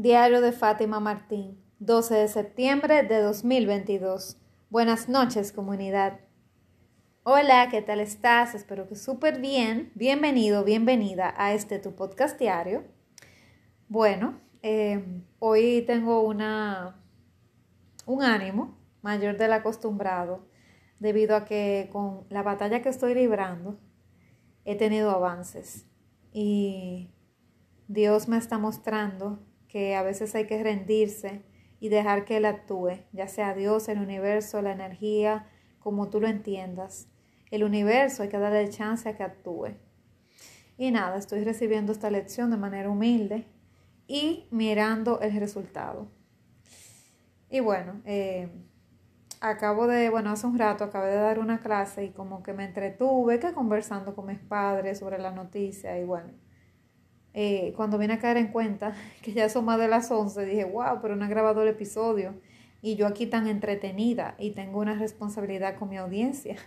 Diario de Fátima Martín, 12 de septiembre de 2022. Buenas noches, comunidad. Hola, ¿qué tal estás? Espero que súper bien. Bienvenido, bienvenida a este tu podcast diario. Bueno, eh, hoy tengo una, un ánimo mayor del acostumbrado debido a que con la batalla que estoy librando he tenido avances y Dios me está mostrando que a veces hay que rendirse y dejar que Él actúe, ya sea Dios, el universo, la energía, como tú lo entiendas. El universo hay que darle chance a que actúe. Y nada, estoy recibiendo esta lección de manera humilde y mirando el resultado. Y bueno, eh, acabo de, bueno, hace un rato acabé de dar una clase y como que me entretuve que conversando con mis padres sobre la noticia y bueno, eh, cuando vine a caer en cuenta que ya son más de las 11, dije, wow, pero no he grabado el episodio. Y yo aquí tan entretenida y tengo una responsabilidad con mi audiencia.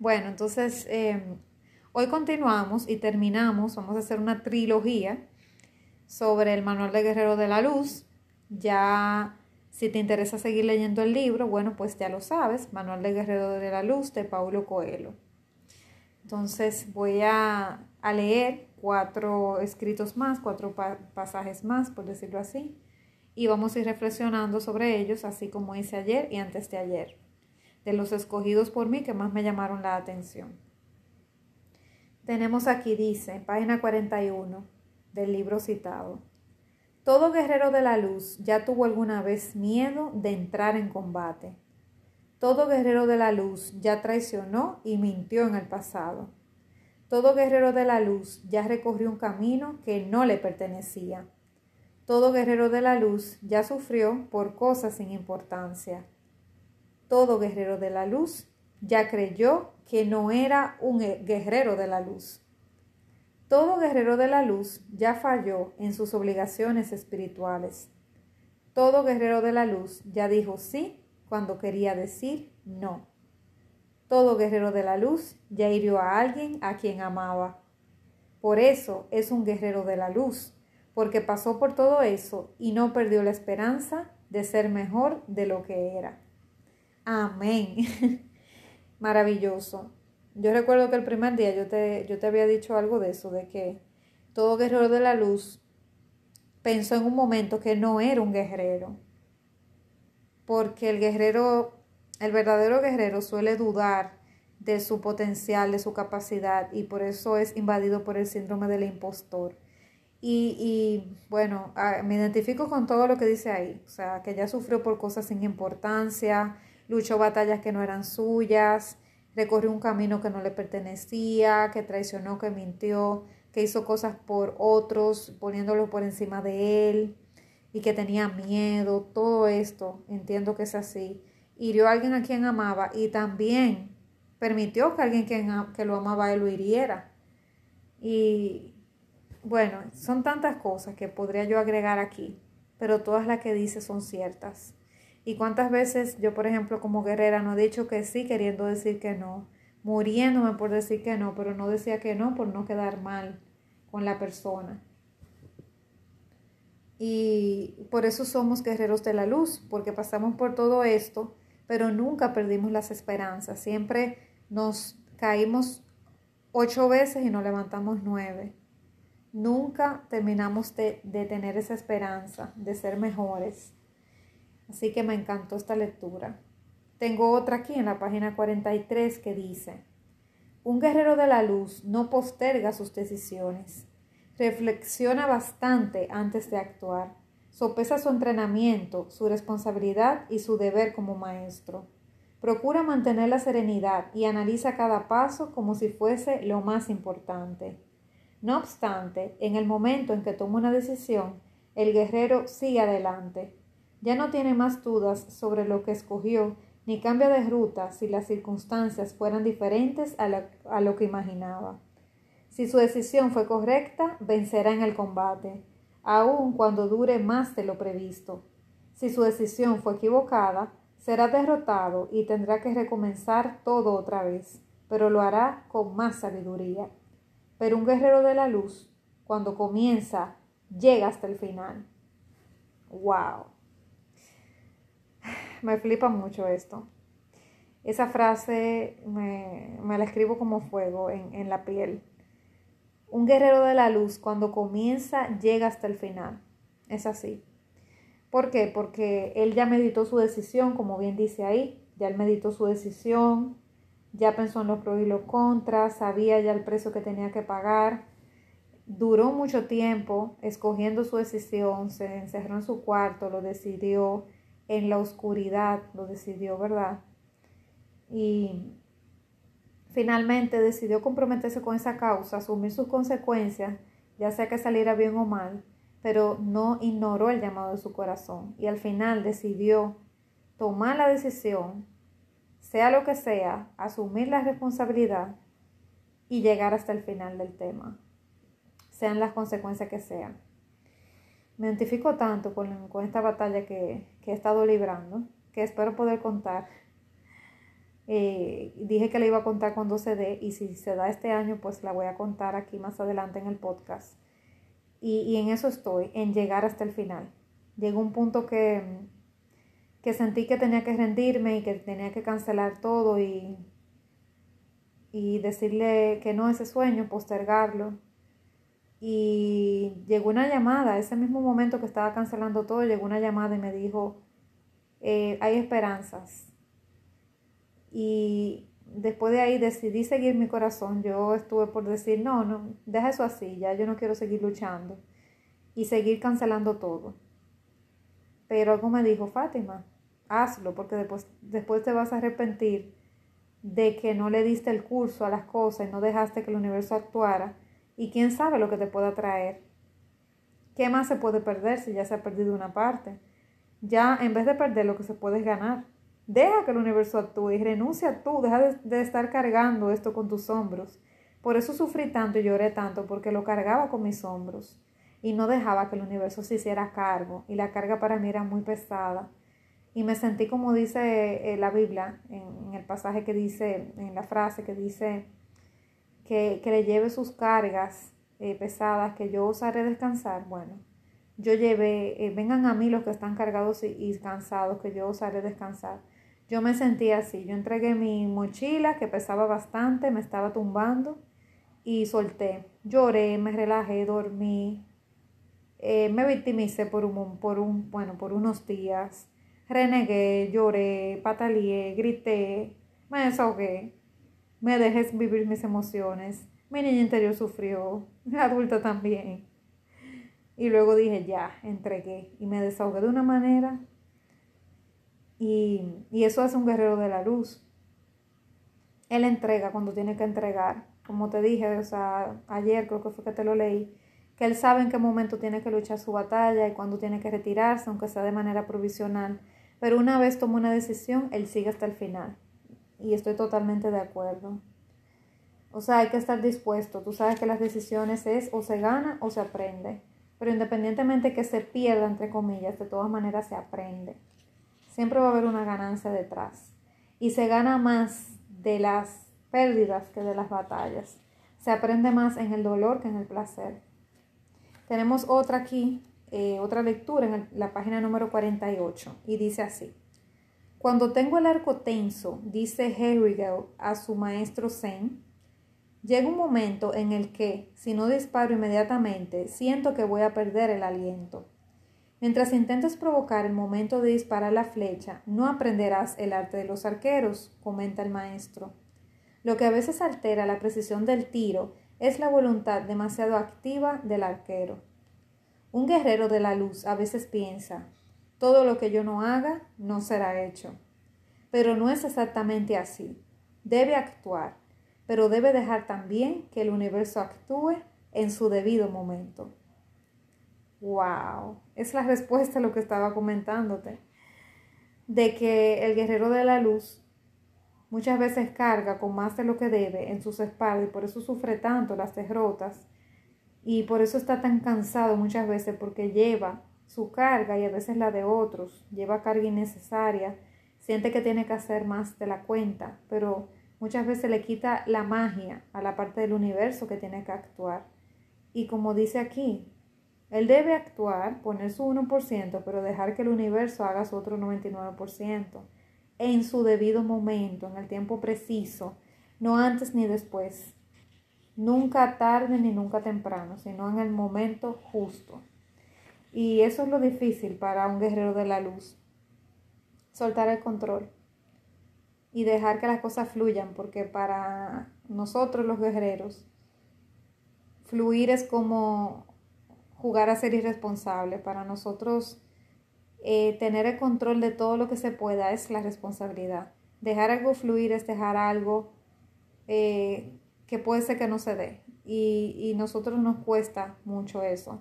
Bueno, entonces em, hoy continuamos y terminamos, vamos a hacer una trilogía sobre el Manual de Guerrero de la Luz. Ya, si te interesa seguir leyendo el libro, bueno, pues ya lo sabes, Manual de Guerrero de la Luz de Paulo Coelho. Entonces voy a, a leer cuatro escritos más, cuatro pasajes más, por decirlo así, y vamos a ir reflexionando sobre ellos, así como hice ayer y antes de ayer, de los escogidos por mí que más me llamaron la atención. Tenemos aquí, dice, página 41 del libro citado. Todo guerrero de la luz ya tuvo alguna vez miedo de entrar en combate. Todo guerrero de la luz ya traicionó y mintió en el pasado. Todo guerrero de la luz ya recorrió un camino que no le pertenecía. Todo guerrero de la luz ya sufrió por cosas sin importancia. Todo guerrero de la luz ya creyó que no era un guerrero de la luz. Todo guerrero de la luz ya falló en sus obligaciones espirituales. Todo guerrero de la luz ya dijo sí cuando quería decir no. Todo guerrero de la luz ya hirió a alguien a quien amaba. Por eso es un guerrero de la luz, porque pasó por todo eso y no perdió la esperanza de ser mejor de lo que era. Amén. Maravilloso. Yo recuerdo que el primer día yo te, yo te había dicho algo de eso, de que todo guerrero de la luz pensó en un momento que no era un guerrero, porque el guerrero el verdadero guerrero suele dudar de su potencial, de su capacidad y por eso es invadido por el síndrome del impostor. Y, y, bueno, me identifico con todo lo que dice ahí, o sea, que ya sufrió por cosas sin importancia, luchó batallas que no eran suyas, recorrió un camino que no le pertenecía, que traicionó, que mintió, que hizo cosas por otros, poniéndolo por encima de él y que tenía miedo, todo esto, entiendo que es así hirió a alguien a quien amaba y también permitió que alguien que, lo amaba él lo hiriera. Y bueno, son tantas cosas que podría yo agregar aquí, pero todas las que dice son ciertas. Y cuántas veces yo, por ejemplo, como guerrera, no he dicho que sí queriendo decir que no, muriéndome por decir que no, pero no decía que no por no quedar mal con la persona. Y por eso somos guerreros de la luz, porque pasamos por todo esto pero nunca perdimos las esperanzas. Siempre nos caímos ocho veces y nos levantamos nueve. Nunca terminamos de, de, tener esa esperanza de ser mejores. Así que me encantó esta lectura. Tengo otra aquí en la página 43 que dice, un guerrero de la luz no posterga sus decisiones. Reflexiona bastante antes de actuar Sopesa su entrenamiento, su responsabilidad y su deber como maestro. Procura mantener la serenidad y analiza cada paso como si fuese lo más importante. No obstante, en el momento en que toma una decisión, el guerrero sigue adelante. Ya no tiene más dudas sobre lo que escogió, ni cambia de ruta si las circunstancias fueran diferentes a, a lo que imaginaba. Si su decisión fue correcta, vencerá en el combate aun cuando dure más de lo previsto. Si su decisión fue equivocada, será derrotado y tendrá que recomenzar todo otra vez, pero lo hará con más sabiduría. Pero un guerrero de la luz, cuando comienza, llega hasta el final. wow. Me flipa mucho esto. Esa frase me, la escribo como fuego en, en la piel. Un guerrero de la luz cuando comienza llega hasta el final. Es así. ¿Por qué? Porque él ya meditó su decisión, como bien dice ahí, ya él meditó su decisión, ya pensó en los pros y los contras, sabía ya el precio que tenía que pagar, duró mucho tiempo escogiendo su decisión, se encerró en su cuarto, lo decidió en la oscuridad, lo decidió, ¿verdad? Y finalmente decidió comprometerse con esa causa, asumir sus consecuencias, ya sea que saliera bien o mal, pero no ignoró el llamado de su corazón y al final decidió tomar la decisión, sea lo que sea, asumir la responsabilidad y llegar hasta el final del tema, sean las consecuencias que sean. Me identifico tanto con, esta batalla que, he estado librando, que espero poder contar. Eh, dije que la iba a contar cuando se dé y si se da este año, pues la voy a contar aquí más adelante en el podcast y, en eso estoy, en llegar hasta el final. Llegó un punto que, que sentí que tenía que rendirme y que tenía que cancelar todo y, y decirle que no a ese sueño, postergarlo. Y llegó una llamada, ese mismo momento que estaba cancelando todo, llegó una llamada y me dijo, eh, hay esperanzas. Y después de ahí decidí seguir mi corazón. Yo estuve por decir, no, no, deja eso así, ya yo no quiero seguir luchando y seguir cancelando todo. Pero algo me dijo, Fátima, hazlo porque después, después te vas a arrepentir de que no le diste el curso a las cosas y no dejaste que el universo actuara y quién sabe lo que te pueda traer. ¿Qué más se puede perder si ya se ha perdido una parte? Ya en vez de perder lo que se puede es ganar. Deja que el universo actúe y renuncia tú, deja de, estar cargando esto con tus hombros. Por eso sufrí tanto y lloré tanto, porque lo cargaba con mis hombros y no dejaba que el universo se hiciera cargo y la carga para mí era muy pesada. Y me sentí como dice eh, la Biblia, en, el pasaje que dice, en la frase que dice que, le lleve sus cargas eh, pesadas, que yo os haré descansar. Bueno, yo llevé, eh, vengan a mí los que están cargados y, y cansados, que yo os haré descansar. Yo me sentía así, yo entregué mi mochila que pesaba bastante, me estaba tumbando y solté. Lloré, me relajé, dormí, eh, me victimicé por un, por un, bueno, por unos días, renegué, lloré, pataleé, grité, me desahogué, me dejé vivir mis emociones. Mi niña interior sufrió, mi adulta también. Y luego dije, ya, entregué. Y me desahogué de una manera y, eso hace un guerrero de la luz. Él entrega cuando tiene que entregar. Como te dije, o sea, ayer creo que fue que te lo leí, que él sabe en qué momento tiene que luchar su batalla y cuándo tiene que retirarse, aunque sea de manera provisional. Pero una vez toma una decisión, él sigue hasta el final. Y estoy totalmente de acuerdo. O sea, hay que estar dispuesto. Tú sabes que las decisiones es o se gana o se aprende. Pero independientemente que se pierda, entre comillas, de todas maneras se aprende siempre va a haber una ganancia detrás. Y se gana más de las pérdidas que de las batallas. Se aprende más en el dolor que en el placer. Tenemos otra aquí, eh, otra lectura en la página número 48 y dice así. Cuando tengo el arco tenso, dice Herrigel a su maestro Zen, llega un momento en el que, si no disparo inmediatamente, siento que voy a perder el aliento. Mientras intentes provocar el momento de disparar la flecha, no aprenderás el arte de los arqueros, comenta el maestro. Lo que a veces altera la precisión del tiro es la voluntad demasiado activa del arquero. Un guerrero de la luz a veces piensa, todo lo que yo no haga no será hecho. Pero no es exactamente así. Debe actuar, pero debe dejar también que el universo actúe en su debido momento. Wow, es la respuesta a lo que estaba comentándote. De que el guerrero de la luz muchas veces carga con más de lo que debe en sus espaldas y por eso sufre tanto las derrotas y por eso está tan cansado muchas veces porque lleva su carga y a veces la de otros, lleva carga innecesaria, siente que tiene que hacer más de la cuenta, pero muchas veces le quita la magia a la parte del universo que tiene que actuar. Y como dice aquí, Él debe actuar, poner su 1%, pero dejar que el universo haga su otro 99% en su debido momento, en el tiempo preciso, no antes ni después. Nunca tarde ni nunca temprano, sino en el momento justo. Y eso es lo difícil para un guerrero de la luz. Soltar el control y dejar que las cosas fluyan, porque para nosotros los guerreros, fluir es como jugar a ser irresponsable. Para nosotros, eh, tener el control de todo lo que se pueda es la responsabilidad. Dejar algo fluir es dejar algo eh, que puede ser que no se dé. Y, y nosotros nos cuesta mucho eso,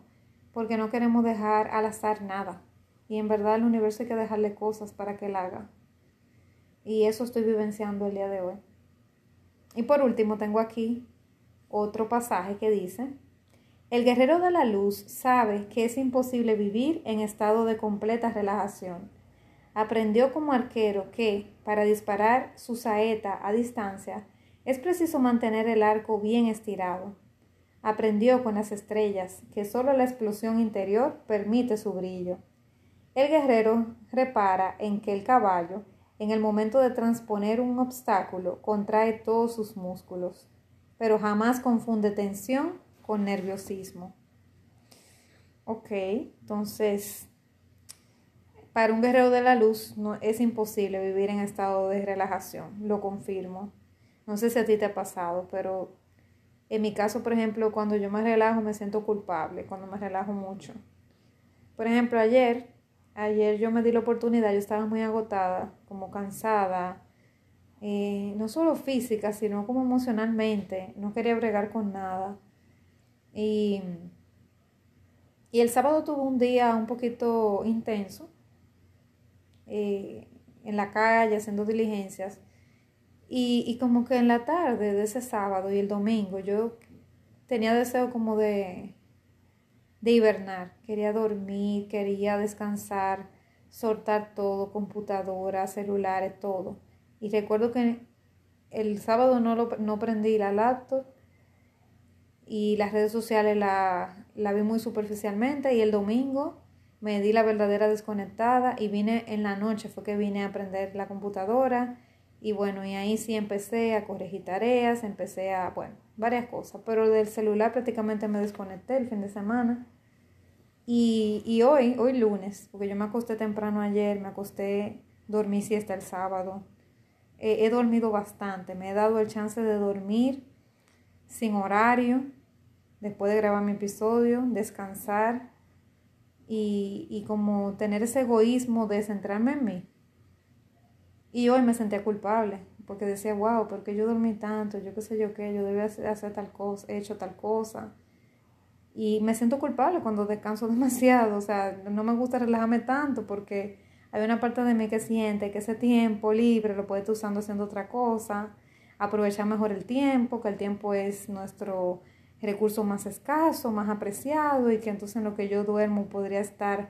porque no queremos dejar al azar nada. Y en verdad al universo hay que dejarle cosas para que él haga. Y eso estoy vivenciando el día de hoy. Y por último tengo aquí otro pasaje que dice, el guerrero de la luz sabe que es imposible vivir en estado de completa relajación. Aprendió como arquero que, para disparar su saeta a distancia, es preciso mantener el arco bien estirado. Aprendió con las estrellas que solo la explosión interior permite su brillo. El guerrero repara en que el caballo, en el momento de transponer un obstáculo, contrae todos sus músculos, pero jamás confunde tensión con nerviosismo. Ok, entonces, para un guerrero de la luz no, es imposible vivir en estado de relajación, lo confirmo. No sé si a ti te ha pasado, pero en mi caso, por ejemplo, cuando yo me relajo me siento culpable, cuando me relajo mucho. Por ejemplo, ayer, ayer yo me di la oportunidad, yo estaba muy agotada, como cansada, eh, no solo física, sino como emocionalmente, no quería bregar con nada. Y, el sábado tuve un día un poquito intenso eh, en la calle haciendo diligencias. Y, y, como que en la tarde de ese sábado y el domingo yo tenía deseo como de, de hibernar. Quería dormir, quería descansar, soltar todo, computadora, celulares, todo. Y recuerdo que el sábado no, lo, no prendí la laptop y las redes sociales la, la vi muy superficialmente y el domingo me di la verdadera desconectada y vine en la noche, fue que vine a aprender la computadora y bueno, y ahí sí empecé a corregir tareas, empecé a, bueno, varias cosas, pero del celular prácticamente me desconecté el fin de semana. Y, y hoy, hoy lunes, porque yo me acosté temprano ayer, me acosté, dormí siesta el sábado, he dormido bastante, me he dado el chance de dormir sin horario, después de grabar mi episodio, descansar y, y como tener ese egoísmo de centrarme en mí. Y hoy me sentía culpable, porque decía, wow, porque yo dormí tanto, yo qué sé yo qué, yo debía hacer tal cosa, he hecho tal cosa. Y me siento culpable cuando descanso demasiado, o sea, no me gusta relajarme tanto porque hay una parte de mí que siente que ese tiempo libre lo puede estar usando haciendo otra cosa, aprovechar mejor el tiempo, que el tiempo es nuestro recurso más escaso, más apreciado y que entonces en lo que yo duermo podría estar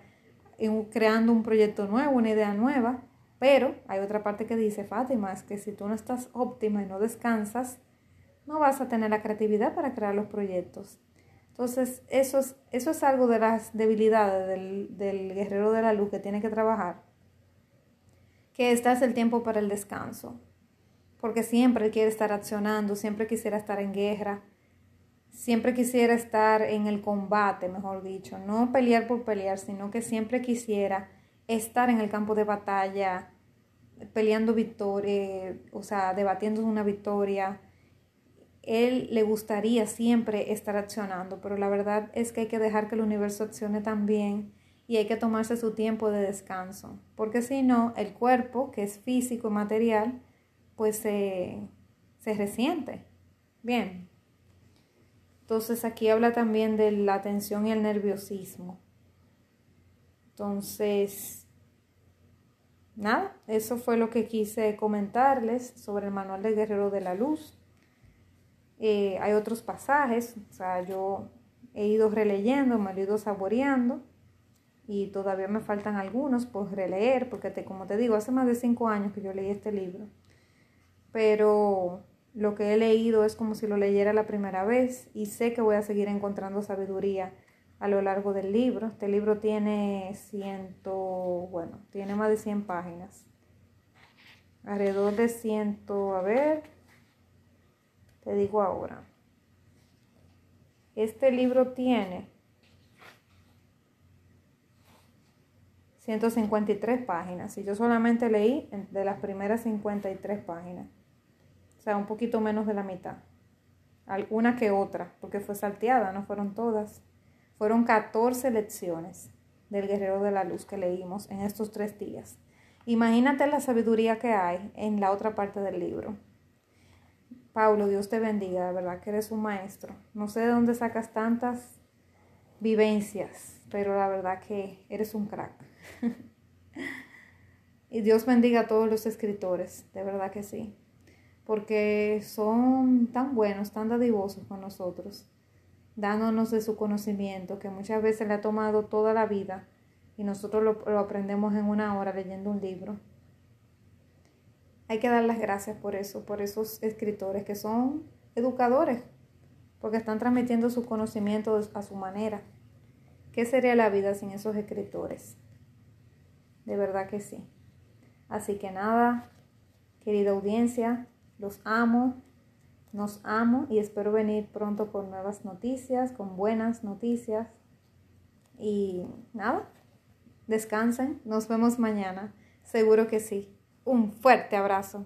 creando un proyecto nuevo, una idea nueva. Pero hay otra parte que dice Fátima, es que si tú no estás óptima y no descansas, no vas a tener la creatividad para crear los proyectos. Entonces, eso es, eso es algo de las debilidades del, del guerrero de la luz que tiene que trabajar, que este es el tiempo para el descanso, porque siempre quiere estar accionando, siempre quisiera estar en guerra, siempre quisiera estar en el combate, mejor dicho, no pelear por pelear, sino que siempre quisiera estar en el campo de batalla, peleando victoria, o sea, debatiendo una victoria. Él le gustaría siempre estar accionando, pero la verdad es que hay que dejar que el universo accione también y hay que tomarse su tiempo de descanso, porque si no, el cuerpo, que es físico y material, pues se, se resiente. Bien, entonces aquí habla también de la atención y el nerviosismo. Entonces, nada, eso fue lo que quise comentarles sobre el manual del guerrero de la luz. Eh, hay otros pasajes, o sea, yo he ido releyendo, me he ido saboreando y todavía me faltan algunos por releer, porque como te digo, hace más de cinco años que yo leí este libro. Pero lo que he leído es como si lo leyera la primera vez y sé que voy a seguir encontrando sabiduría a lo largo del libro. Este libro tiene ciento, bueno, tiene más de 100 páginas. Alrededor de ciento, a ver, te digo ahora. Este libro tiene 153 páginas y yo solamente leí de las primeras 53 páginas. Sea, un poquito menos de la mitad. Alguna que otra, porque fue salteada, no fueron todas. Fueron 14 lecciones del Guerrero de la Luz que leímos en estos tres días. Imagínate la sabiduría que hay en la otra parte del libro. Paulo, Dios te bendiga, de verdad que eres un maestro. No sé de dónde sacas tantas vivencias, pero la verdad que eres un crack. y Dios bendiga a todos los escritores, de verdad que sí, porque son tan buenos, tan dadivosos con nosotros, dándonos de su conocimiento que muchas veces le ha tomado toda la vida y nosotros lo, lo aprendemos en una hora leyendo un libro. Hay que dar las gracias por eso, por esos escritores que son educadores, porque están transmitiendo su conocimiento a su manera. ¿Qué sería la vida sin esos escritores? de verdad que sí. Así que nada, querida audiencia, los amo, nos amo y espero venir pronto con nuevas noticias, con buenas noticias. Y nada, descansen, nos vemos mañana, seguro que sí. Un fuerte abrazo.